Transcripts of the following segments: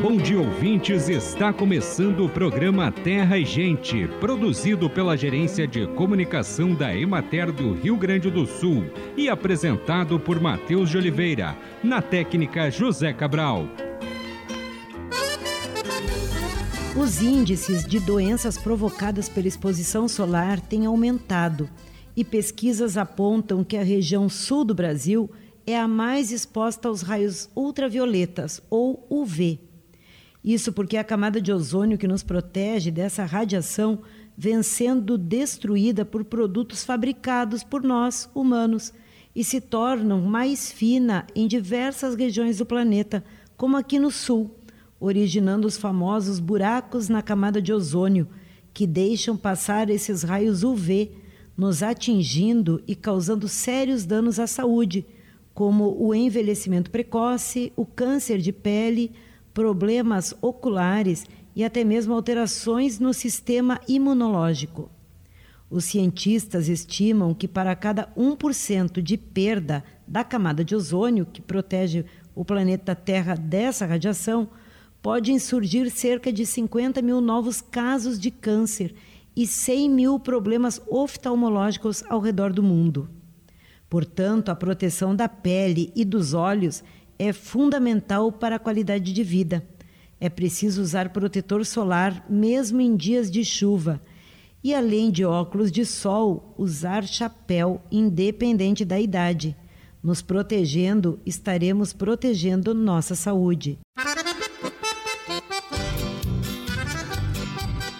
Bom dia, ouvintes. Está começando o programa Terra e Gente, produzido pela Gerência de Comunicação da Emater do Rio Grande do Sul e apresentado por Matheus de Oliveira, na técnica José Cabral. Os índices de doenças provocadas pela exposição solar têm aumentado e pesquisas apontam que a região sul do Brasil é a mais exposta aos raios ultravioletas, ou UV. Isso porque a camada de ozônio que nos protege dessa radiação vem sendo destruída por produtos fabricados por nós, humanos, e se tornam mais fina em diversas regiões do planeta, como aqui no sul, originando os famosos buracos na camada de ozônio, que deixam passar esses raios UV, nos atingindo e causando sérios danos à saúde, como o envelhecimento precoce, o câncer de pele, problemas oculares e até mesmo alterações no sistema imunológico. Os cientistas estimam que para cada 1% de perda da camada de ozônio, que protege o planeta Terra dessa radiação, podem surgir cerca de 50 mil novos casos de câncer e 100 mil problemas oftalmológicos ao redor do mundo. Portanto, a proteção da pele e dos olhos é fundamental para a qualidade de vida. É preciso usar protetor solar mesmo em dias de chuva. E além de óculos de sol, usar chapéu, independente da idade. Nos protegendo, estaremos protegendo nossa saúde.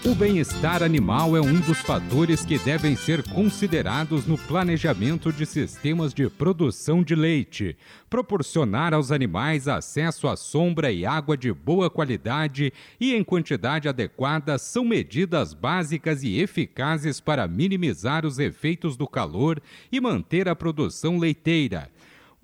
O bem-estar animal é um dos fatores que devem ser considerados no planejamento de sistemas de produção de leite. Proporcionar aos animais acesso à sombra e água de boa qualidade e em quantidade adequada são medidas básicas e eficazes para minimizar os efeitos do calor e manter a produção leiteira.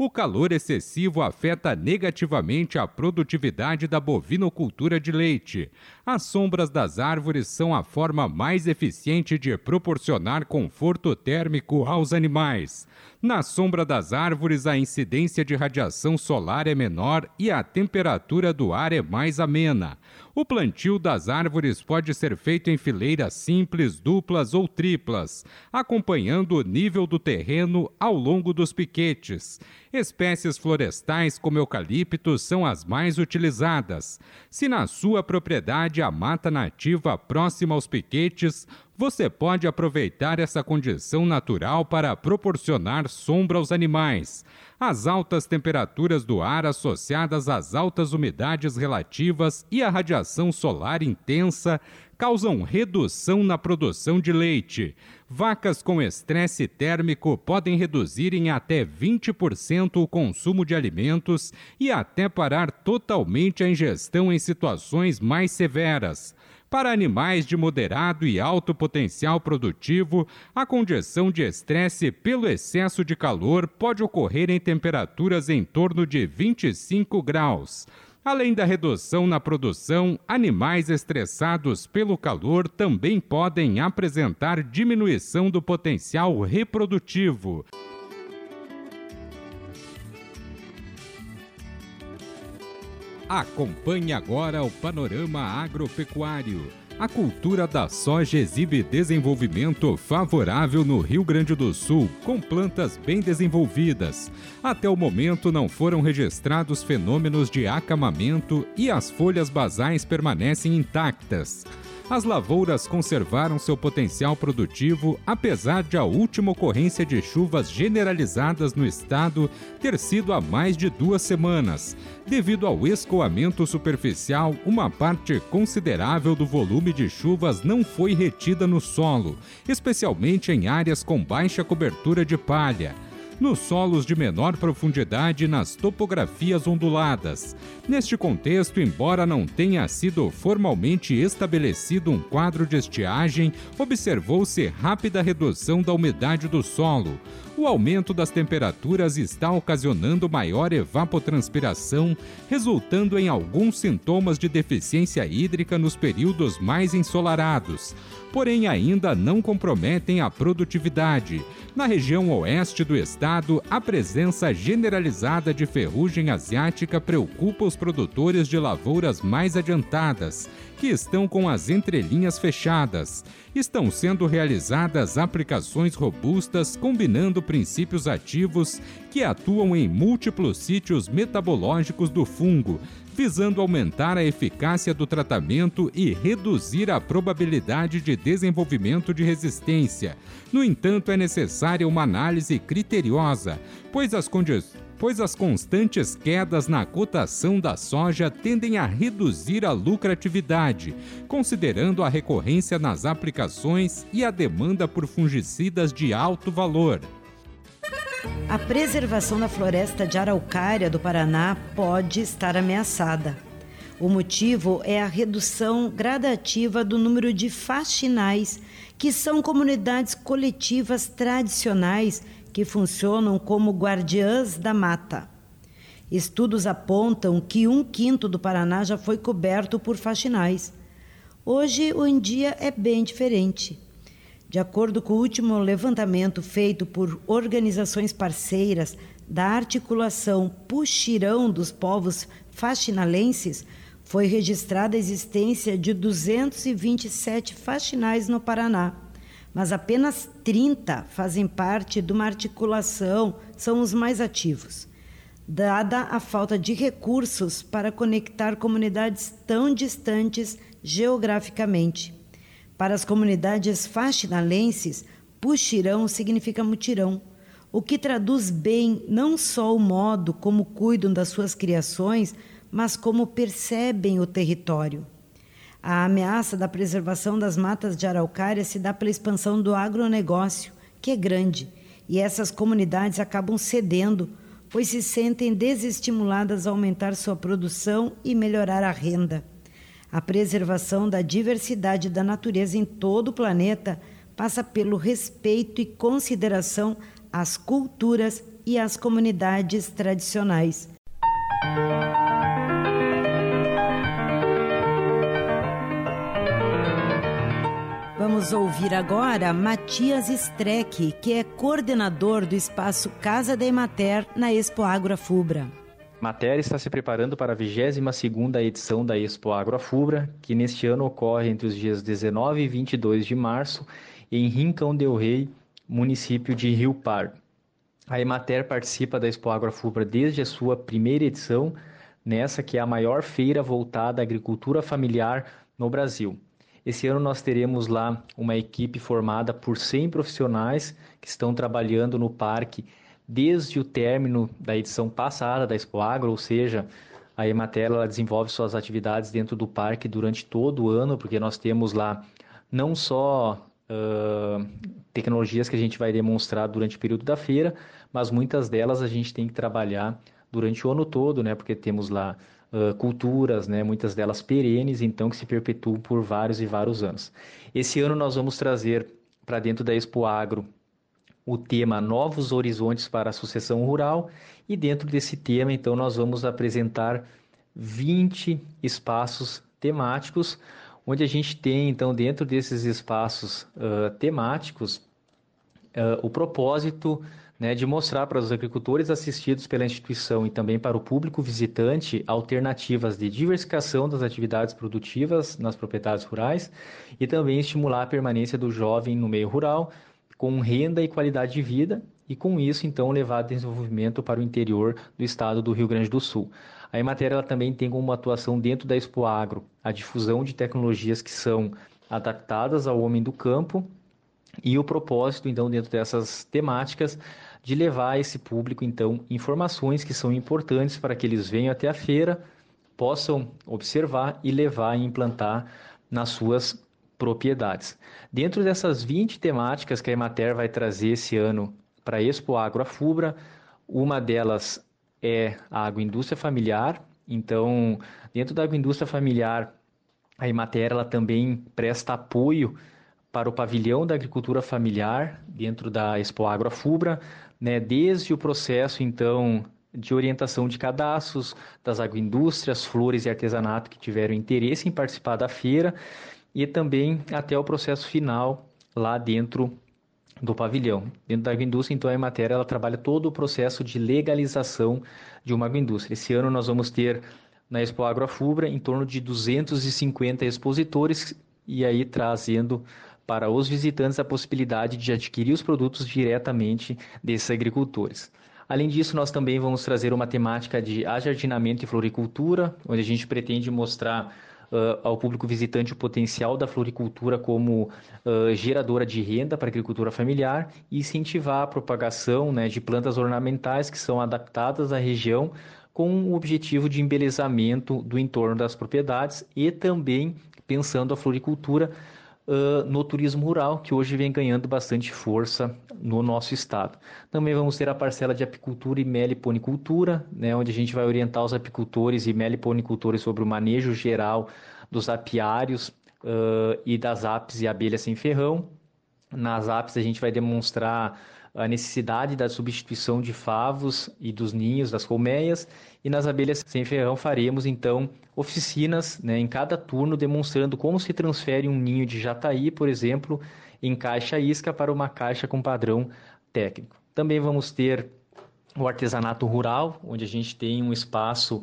O calor excessivo afeta negativamente a produtividade da bovinocultura de leite. As sombras das árvores são a forma mais eficiente de proporcionar conforto térmico aos animais. Na sombra das árvores, a incidência de radiação solar é menor e a temperatura do ar é mais amena. O plantio das árvores pode ser feito em fileiras simples, duplas ou triplas, acompanhando o nível do terreno ao longo dos piquetes. Espécies florestais como eucalipto são as mais utilizadas. Se na sua propriedade a mata nativa próxima aos piquetes, você pode aproveitar essa condição natural para proporcionar sombra aos animais. As altas temperaturas do ar associadas às altas umidades relativas e à radiação solar intensa causam redução na produção de leite. Vacas com estresse térmico podem reduzir em até 20% o consumo de alimentos e até parar totalmente a ingestão em situações mais severas. Para animais de moderado e alto potencial produtivo, a condição de estresse pelo excesso de calor pode ocorrer em temperaturas em torno de 25 graus. Além da redução na produção, animais estressados pelo calor também podem apresentar diminuição do potencial reprodutivo. Acompanhe agora o panorama agropecuário. A cultura da soja exibe desenvolvimento favorável no Rio Grande do Sul, com plantas bem desenvolvidas. Até o momento não foram registrados fenômenos de acamamento e as folhas basais permanecem intactas as lavouras conservaram seu potencial produtivo apesar de a última ocorrência de chuvas generalizadas no estado ter sido há mais de duas semanas. Devido ao escoamento superficial, uma parte considerável do volume de chuvas não foi retida no solo, especialmente em áreas com baixa cobertura de palha nos solos de menor profundidade e nas topografias onduladas. Neste contexto, embora não tenha sido formalmente estabelecido um quadro de estiagem, observou-se rápida redução da umidade do solo. O aumento das temperaturas está ocasionando maior evapotranspiração, resultando em alguns sintomas de deficiência hídrica nos períodos mais ensolarados porém ainda não comprometem a produtividade. Na região oeste do estado, a presença generalizada de ferrugem asiática preocupa os produtores de lavouras mais adiantadas, que estão com as entrelinhas fechadas. Estão sendo realizadas aplicações robustas combinando princípios ativos que atuam em múltiplos sítios metabológicos do fungo, visando aumentar a eficácia do tratamento e reduzir a probabilidade de desenvolvimento de resistência. No entanto, é necessária uma análise criteriosa, pois as condições pois as constantes quedas na cotação da soja tendem a reduzir a lucratividade, considerando a recorrência nas aplicações e a demanda por fungicidas de alto valor. A preservação da floresta de araucária do Paraná pode estar ameaçada. O motivo é a redução gradativa do número de faxinais, que são comunidades coletivas tradicionais que funcionam como guardiãs da mata. Estudos apontam que um quinto do Paraná já foi coberto por faxinais. Hoje, o dia é bem diferente. De acordo com o último levantamento feito por organizações parceiras da articulação Puxirão dos povos faxinalenses, foi registrada a existência de 227 faxinais no Paraná mas apenas 30 fazem parte de uma articulação, são os mais ativos. Dada a falta de recursos para conectar comunidades tão distantes geograficamente. Para as comunidades faxinalenses, puxirão significa mutirão, o que traduz bem não só o modo como cuidam das suas criações, mas como percebem o território. A ameaça da preservação das matas de araucária se dá pela expansão do agronegócio, que é grande, e essas comunidades acabam cedendo, pois se sentem desestimuladas a aumentar sua produção e melhorar a renda. A preservação da diversidade da natureza em todo o planeta passa pelo respeito e consideração às culturas e às comunidades tradicionais. Vamos ouvir agora Matias Streck, que é coordenador do espaço Casa da Emater na Expo Agro Fubra. Mater está se preparando para a 22ª edição da Expo Agro Fubra, que neste ano ocorre entre os dias 19 e 22 de março em Rincão del Rei, município de Rio Par. A Emater participa da Expo Agro Fubra desde a sua primeira edição, nessa que é a maior feira voltada à agricultura familiar no Brasil. Esse ano nós teremos lá uma equipe formada por 100 profissionais que estão trabalhando no parque desde o término da edição passada da Expo Agro, ou seja, a Emater ela desenvolve suas atividades dentro do parque durante todo o ano, porque nós temos lá não só uh, tecnologias que a gente vai demonstrar durante o período da feira, mas muitas delas a gente tem que trabalhar durante o ano todo, né? Porque temos lá uh, culturas, né, muitas delas perenes, então que se perpetuam por vários e vários anos. Esse ano nós vamos trazer para dentro da Expo Agro o tema Novos Horizontes para a Sucessão Rural e dentro desse tema, então, nós vamos apresentar 20 espaços temáticos, onde a gente tem, então, dentro desses espaços uh, temáticos, uh, o propósito né, de mostrar para os agricultores assistidos pela instituição e também para o público visitante alternativas de diversificação das atividades produtivas nas propriedades rurais e também estimular a permanência do jovem no meio rural com renda e qualidade de vida e com isso então levar desenvolvimento para o interior do estado do Rio Grande do Sul. A Emater ela também tem como atuação dentro da Expo Agro a difusão de tecnologias que são adaptadas ao homem do campo e o propósito então dentro dessas temáticas de levar a esse público, então, informações que são importantes para que eles venham até a feira, possam observar e levar e implantar nas suas propriedades. Dentro dessas 20 temáticas que a Emater vai trazer esse ano para a Expo Agro Afubra, uma delas é a agroindústria familiar. Então, dentro da agroindústria familiar, a Emater ela também presta apoio para o pavilhão da agricultura familiar dentro da Expo Agro Afubra, né, desde o processo, então, de orientação de cadastros das agroindústrias, flores e artesanato que tiveram interesse em participar da feira e também até o processo final lá dentro do pavilhão. Dentro da agroindústria, então, a Emater ela trabalha todo o processo de legalização de uma agroindústria. Esse ano nós vamos ter na Expo Agroafubra em torno de 250 expositores e aí trazendo para os visitantes a possibilidade de adquirir os produtos diretamente desses agricultores. Além disso, nós também vamos trazer uma temática de ajardinamento e floricultura, onde a gente pretende mostrar uh, ao público visitante o potencial da floricultura como uh, geradora de renda para a agricultura familiar e incentivar a propagação né, de plantas ornamentais que são adaptadas à região com o objetivo de embelezamento do entorno das propriedades e também pensando a floricultura uh, no turismo rural, que hoje vem ganhando bastante força no nosso estado. Também vamos ter a parcela de apicultura e meliponicultura, né, onde a gente vai orientar os apicultores e meliponicultores sobre o manejo geral dos apiários uh, e das apes e abelhas sem ferrão. Nas apes a gente vai demonstrar a necessidade da substituição de favos e dos ninhos das colmeias e nas abelhas sem ferrão faremos então oficinas né, em cada turno demonstrando como se transfere um ninho de jataí, por exemplo, em caixa isca para uma caixa com padrão técnico. Também vamos ter o artesanato rural, onde a gente tem um espaço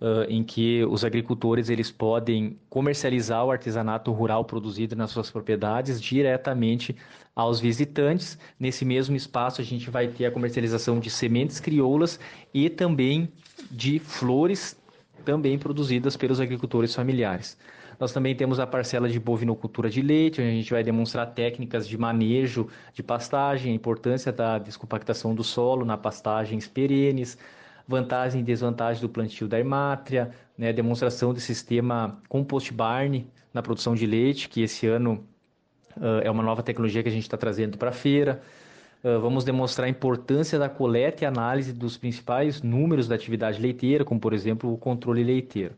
uh, em que os agricultores eles podem comercializar o artesanato rural produzido nas suas propriedades diretamente aos visitantes. Nesse mesmo espaço a gente vai ter a comercialização de sementes crioulas e também de flores também produzidas pelos agricultores familiares. Nós também temos a parcela de bovinocultura de leite, onde a gente vai demonstrar técnicas de manejo de pastagem, a importância da descompactação do solo na pastagens perenes, vantagem e desvantagem do plantio da hermátria, né, demonstração do sistema compost barn na produção de leite, que esse ano uh, é uma nova tecnologia que a gente está trazendo para a feira. Uh, vamos demonstrar a importância da coleta e análise dos principais números da atividade leiteira, como por exemplo o controle leiteiro.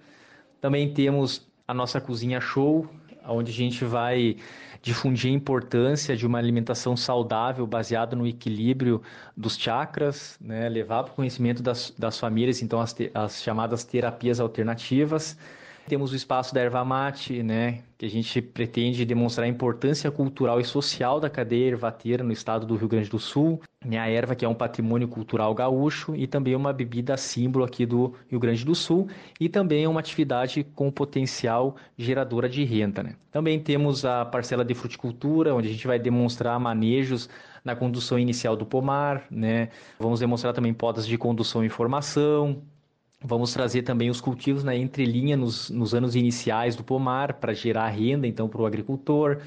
Também temos a nossa cozinha show, onde a gente vai difundir a importância de uma alimentação saudável baseada no equilíbrio dos chakras, né? levar para o conhecimento das, das famílias, então, as, te, as chamadas terapias alternativas. Temos o espaço da erva mate, né, que a gente pretende demonstrar a importância cultural e social da cadeia ervateira no estado do Rio Grande do Sul. Né, a erva que é um patrimônio cultural gaúcho e também uma bebida símbolo aqui do Rio Grande do Sul e também é uma atividade com potencial geradora de renda. Né. Também temos a parcela de fruticultura, onde a gente vai demonstrar manejos na condução inicial do pomar, né? Vamos demonstrar também podas de condução e formação, Vamos trazer também os cultivos na entrelinha nos, nos anos iniciais do pomar para gerar renda então para o agricultor.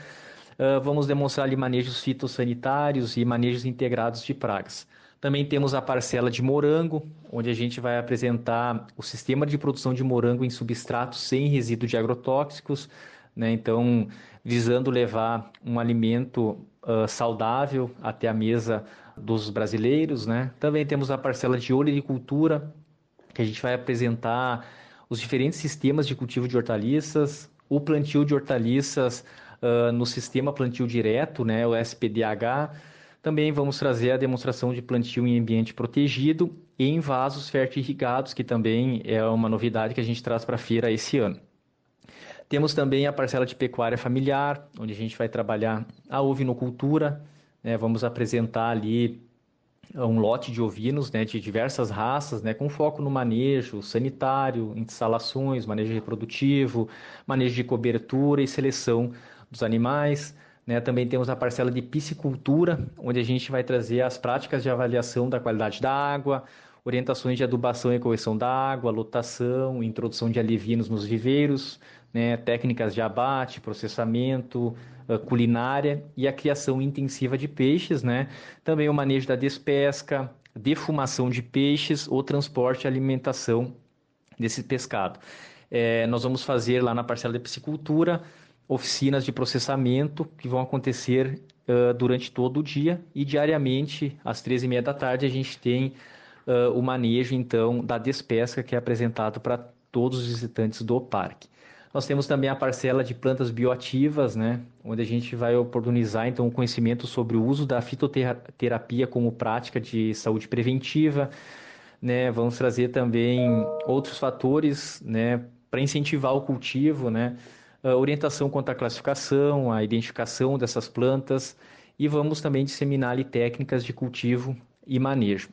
Uh, vamos demonstrar ali manejos fitossanitários e manejos integrados de pragas. Também temos a parcela de morango, onde a gente vai apresentar o sistema de produção de morango em substratos sem resíduo de agrotóxicos, né? então visando levar um alimento uh, saudável até a mesa dos brasileiros. Né? Também temos a parcela de olericultura, que a gente vai apresentar os diferentes sistemas de cultivo de hortaliças, o plantio de hortaliças uh, no sistema plantio direto, né, o SPDH. Também vamos trazer a demonstração de plantio em ambiente protegido e em vasos fertirrigados, que também é uma novidade que a gente traz para a feira esse ano. Temos também a parcela de pecuária familiar, onde a gente vai trabalhar a ovinocultura, né, vamos apresentar ali um lote de ovinos né, de diversas raças, né, com foco no manejo sanitário, instalações, manejo reprodutivo, manejo de cobertura e seleção dos animais. Né? Também temos a parcela de piscicultura, onde a gente vai trazer as práticas de avaliação da qualidade da água, orientações de adubação e correção da água, lotação, introdução de alivinos nos viveiros, né? técnicas de abate, processamento, culinária e a criação intensiva de peixes, né? Também o manejo da despesca, defumação de peixes, o transporte e alimentação desse pescado. É, nós vamos fazer lá na parcela de piscicultura oficinas de processamento que vão acontecer uh, durante todo o dia e diariamente às três e meia da tarde a gente tem uh, o manejo então da despesca que é apresentado para todos os visitantes do parque. Nós temos também a parcela de plantas bioativas, né, onde a gente vai oportunizar então o conhecimento sobre o uso da fitoterapia como prática de saúde preventiva, né? Vamos trazer também outros fatores, né, para incentivar o cultivo, né? Orientação quanto à classificação, a identificação dessas plantas e vamos também disseminar ali técnicas de cultivo e manejo.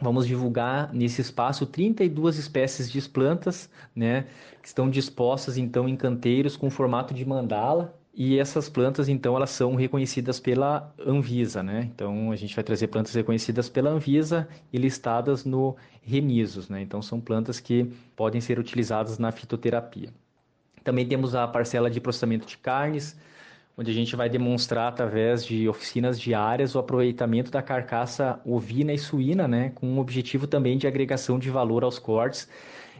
Vamos divulgar nesse espaço 32 espécies de plantas, né, que estão dispostas então em canteiros com formato de mandala, e essas plantas, então, elas são reconhecidas pela Anvisa, né? Então, a gente vai trazer plantas reconhecidas pela Anvisa e listadas no Remisos, né? Então, são plantas que podem ser utilizadas na fitoterapia. Também temos a parcela de processamento de carnes, onde a gente vai demonstrar através de oficinas diárias o aproveitamento da carcaça ovina e suína, né? Com o objetivo também de agregação de valor aos cortes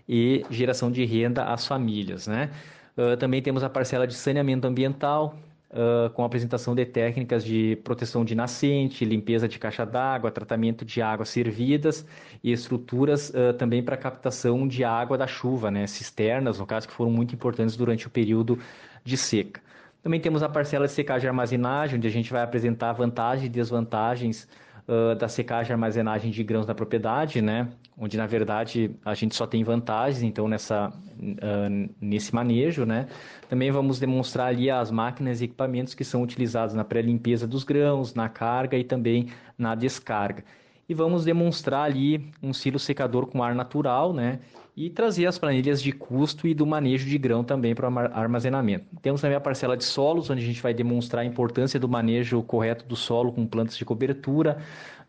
e geração de renda às famílias, né? Uh, também temos a parcela de saneamento ambiental, uh, com apresentação de técnicas de proteção de nascente, limpeza de caixa d'água, tratamento de águas servidas e estruturas uh, também para captação de água da chuva, né? cisternas, no caso, que foram muito importantes durante o período de seca. Também temos a parcela de secagem e armazenagem, onde a gente vai apresentar vantagens e desvantagens uh, da secagem e armazenagem de grãos na propriedade, né? Onde na verdade a gente só tem vantagens, então nessa uh, nesse manejo, né? Também vamos demonstrar ali as máquinas e equipamentos que são utilizados na pré-limpeza dos grãos, na carga e também na descarga. E vamos demonstrar ali um silo secador com ar natural, né? E trazer as planilhas de custo e do manejo de grão também para o armazenamento. Temos também a parcela de solos, onde a gente vai demonstrar a importância do manejo correto do solo com plantas de cobertura,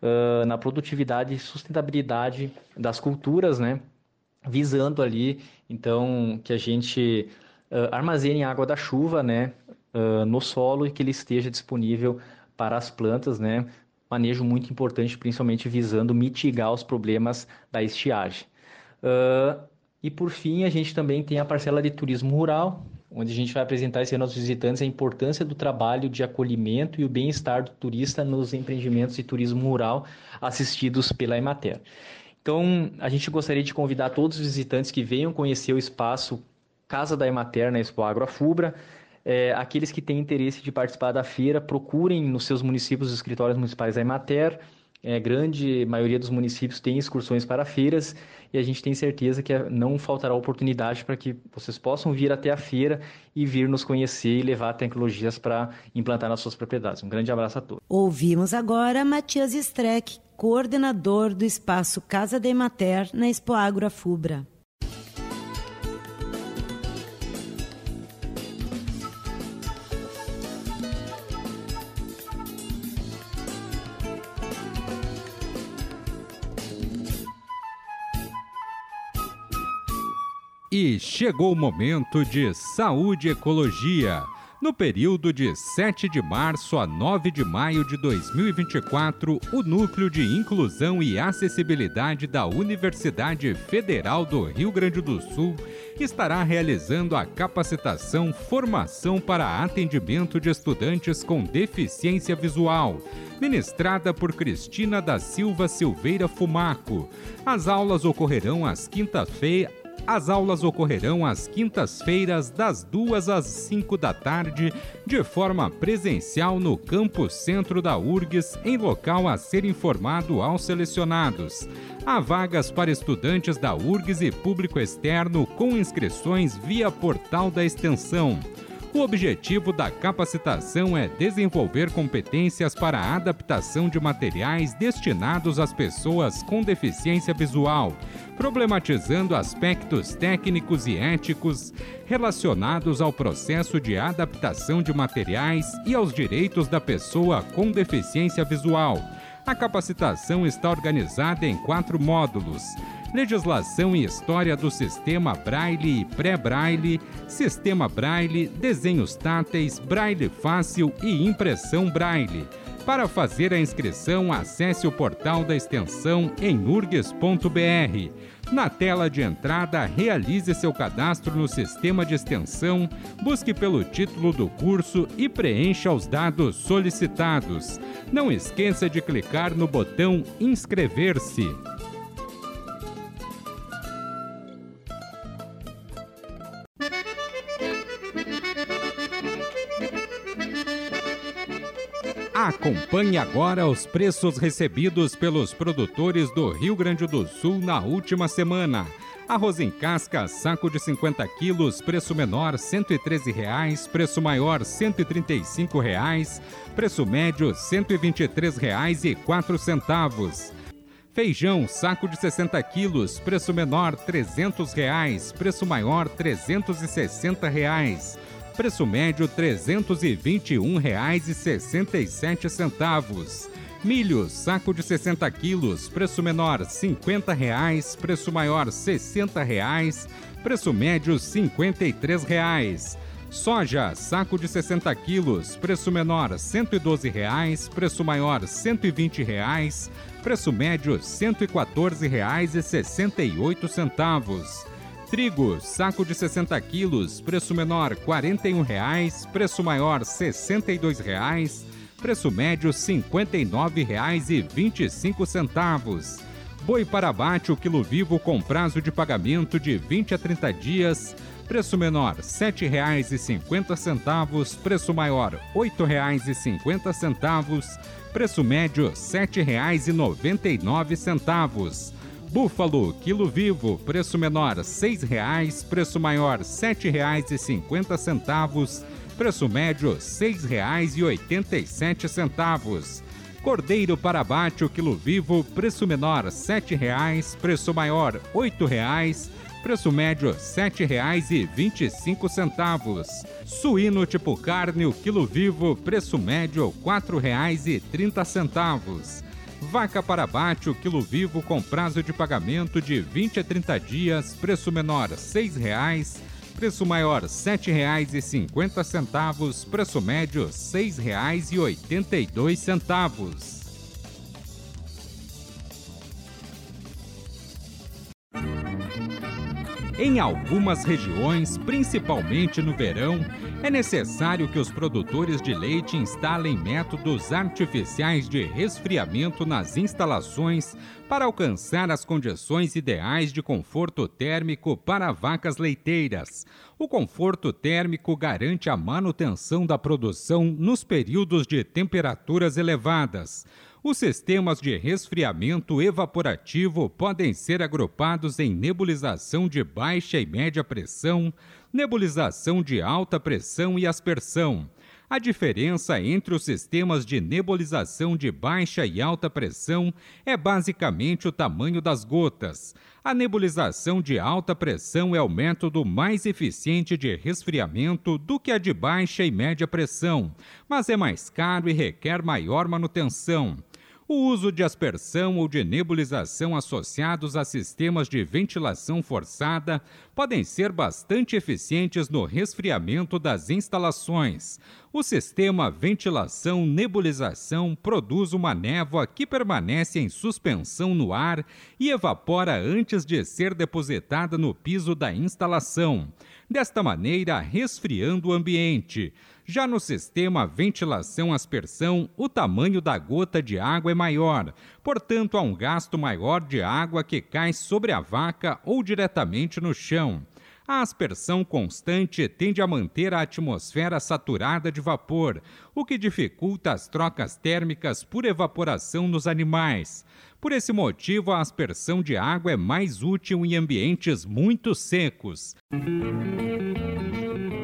uh, na produtividade e sustentabilidade das culturas, né? visando ali, então, que a gente uh, armazene água da chuva né? Uh, no solo e que ele esteja disponível para as plantas, né? manejo muito importante, principalmente visando mitigar os problemas da estiagem. Uh, e por fim, a gente também tem a parcela de turismo rural, onde a gente vai apresentar esse ano aos visitantes a importância do trabalho de acolhimento e o bem-estar do turista nos empreendimentos de turismo rural assistidos pela Emater. Então, a gente gostaria de convidar todos os visitantes que venham conhecer o espaço Casa da Emater na Expo Agrofubra. É, aqueles que têm interesse de participar da feira, procurem nos seus municípios os escritórios municipais da Emater é, grande maioria dos municípios tem excursões para feiras e a gente tem certeza que não faltará oportunidade para que vocês possam vir até a feira e vir nos conhecer e levar tecnologias para implantar nas suas propriedades. Um grande abraço a todos. Ouvimos agora Matias Streck, coordenador do espaço Casa de Mater na Expo Agro Chegou o momento de saúde e ecologia. No período de 7 de março a 9 de maio de 2024, o Núcleo de Inclusão e Acessibilidade da Universidade Federal do Rio Grande do Sul estará realizando a capacitação Formação para Atendimento de Estudantes com Deficiência Visual, ministrada por Cristina da Silva Silveira Fumaco. As aulas ocorrerão às quinta-feira as aulas ocorrerão às quintas-feiras, das 2 às 5 da tarde, de forma presencial no campus centro da URGS, em local a ser informado aos selecionados. Há vagas para estudantes da URGS e público externo com inscrições via portal da extensão. O objetivo da capacitação é desenvolver competências para a adaptação de materiais destinados às pessoas com deficiência visual, problematizando aspectos técnicos e éticos relacionados ao processo de adaptação de materiais e aos direitos da pessoa com deficiência visual. A capacitação está organizada em quatro módulos legislação e história do sistema Braille e pré-Braille, sistema Braille, desenhos táteis, Braille fácil e impressão Braille. Para fazer a inscrição, acesse o portal da extensão em urgs.br. Na tela de entrada, realize seu cadastro no sistema de extensão, busque pelo título do curso e preencha os dados solicitados. Não esqueça de clicar no botão Inscrever-se. Acompanhe agora os preços recebidos pelos produtores do Rio Grande do Sul na última semana. Arroz em casca, saco de 50 quilos, preço menor R$ 113,00, preço maior R$ 135,00, preço médio R$ 123,04. Feijão, saco de 60 quilos, preço menor R$ 300,00, preço maior R$ 360,00. Preço médio R$ 321,67. Milho, saco de 60 quilos, preço menor R$ 50,00, preço maior R$ 60,00, preço médio R$ 53,00. Soja, saco de 60 quilos, preço menor R$ 112,00, preço maior R$ 120,00, preço médio R$ 114,68. Trigo, saco de 60 quilos, preço menor R$ 41,00, preço maior R$ 62,00, preço médio R$ 59,25. Boi para abate o quilo vivo com prazo de pagamento de 20 a 30 dias, preço menor R$ 7,50, preço maior R$ 8,50, preço médio R$ 7,99. Búfalo, quilo vivo, preço menor R$ 6,00, preço maior R$ 7,50, preço médio R$ 6,87. Cordeiro para abate, o quilo vivo, preço menor R$ 7,00, preço maior R$ 8,00, preço médio R$ 7,25. Suíno tipo carne, o quilo vivo, preço médio R$ 4,30. Vaca para abate, o quilo vivo com prazo de pagamento de 20 a 30 dias, preço menor R$ 6,00, preço maior R$ 7,50, preço médio R$ 6,82. Em algumas regiões, principalmente no verão, é necessário que os produtores de leite instalem métodos artificiais de resfriamento nas instalações para alcançar as condições ideais de conforto térmico para vacas leiteiras. O conforto térmico garante a manutenção da produção nos períodos de temperaturas elevadas. Os sistemas de resfriamento evaporativo podem ser agrupados em nebulização de baixa e média pressão, nebulização de alta pressão e aspersão. A diferença entre os sistemas de nebulização de baixa e alta pressão é basicamente o tamanho das gotas. A nebulização de alta pressão é o método mais eficiente de resfriamento do que a de baixa e média pressão, mas é mais caro e requer maior manutenção. O uso de aspersão ou de nebulização associados a sistemas de ventilação forçada podem ser bastante eficientes no resfriamento das instalações. O sistema ventilação-nebulização produz uma névoa que permanece em suspensão no ar e evapora antes de ser depositada no piso da instalação. Desta maneira, resfriando o ambiente. Já no sistema ventilação-aspersão, o tamanho da gota de água é maior, portanto, há um gasto maior de água que cai sobre a vaca ou diretamente no chão. A aspersão constante tende a manter a atmosfera saturada de vapor, o que dificulta as trocas térmicas por evaporação nos animais. Por esse motivo, a aspersão de água é mais útil em ambientes muito secos.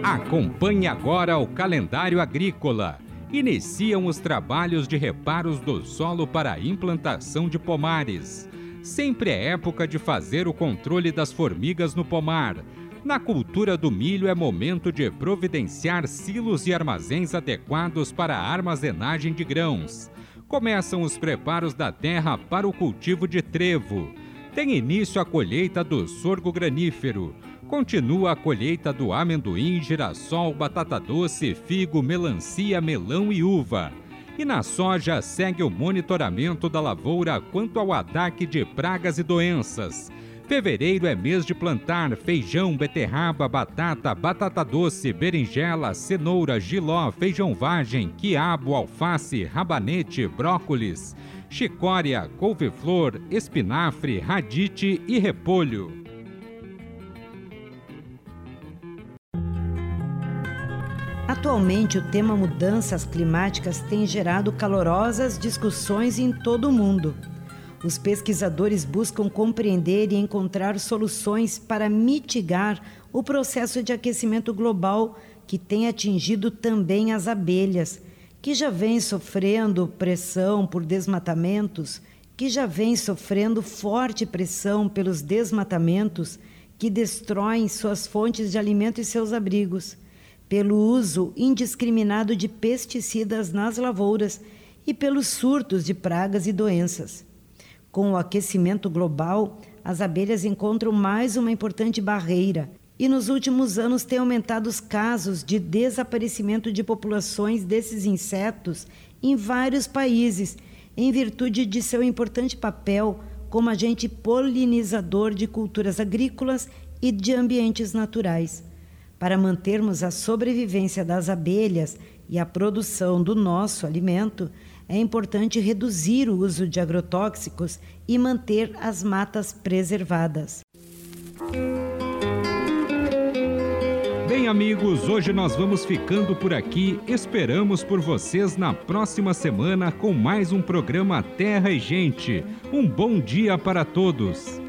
Acompanhe agora o calendário agrícola. Iniciam os trabalhos de reparos do solo para a implantação de pomares. Sempre é época de fazer o controle das formigas no pomar. Na cultura do milho é momento de providenciar silos e armazéns adequados para a armazenagem de grãos. Começam os preparos da terra para o cultivo de trevo. Tem início a colheita do sorgo granífero. Continua a colheita do amendoim, girassol, batata doce, figo, melancia, melão e uva. E na soja segue o monitoramento da lavoura quanto ao ataque de pragas e doenças. Fevereiro é mês de plantar feijão, beterraba, batata, batata doce, berinjela, cenoura, giló, feijão vagem, quiabo, alface, rabanete, brócolis, chicória, couve-flor, espinafre, radite e repolho. Atualmente, o tema mudanças climáticas tem gerado calorosas discussões em todo o mundo. Os pesquisadores buscam compreender e encontrar soluções para mitigar o processo de aquecimento global que tem atingido também as abelhas, que já vêm sofrendo pressão por desmatamentos, que já vêm sofrendo forte pressão pelos desmatamentos que destroem suas fontes de alimento e seus abrigos pelo uso indiscriminado de pesticidas nas lavouras e pelos surtos de pragas e doenças. Com o aquecimento global, as abelhas encontram mais uma importante barreira e nos últimos anos têm aumentado os casos de desaparecimento de populações desses insetos em vários países, em virtude de seu importante papel como agente polinizador de culturas agrícolas e de ambientes naturais. Para mantermos a sobrevivência das abelhas e a produção do nosso alimento, é importante reduzir o uso de agrotóxicos e manter as matas preservadas. Bem, amigos, hoje nós vamos ficando por aqui. Esperamos por vocês na próxima semana com mais um programa Terra e Gente. Um bom dia para todos.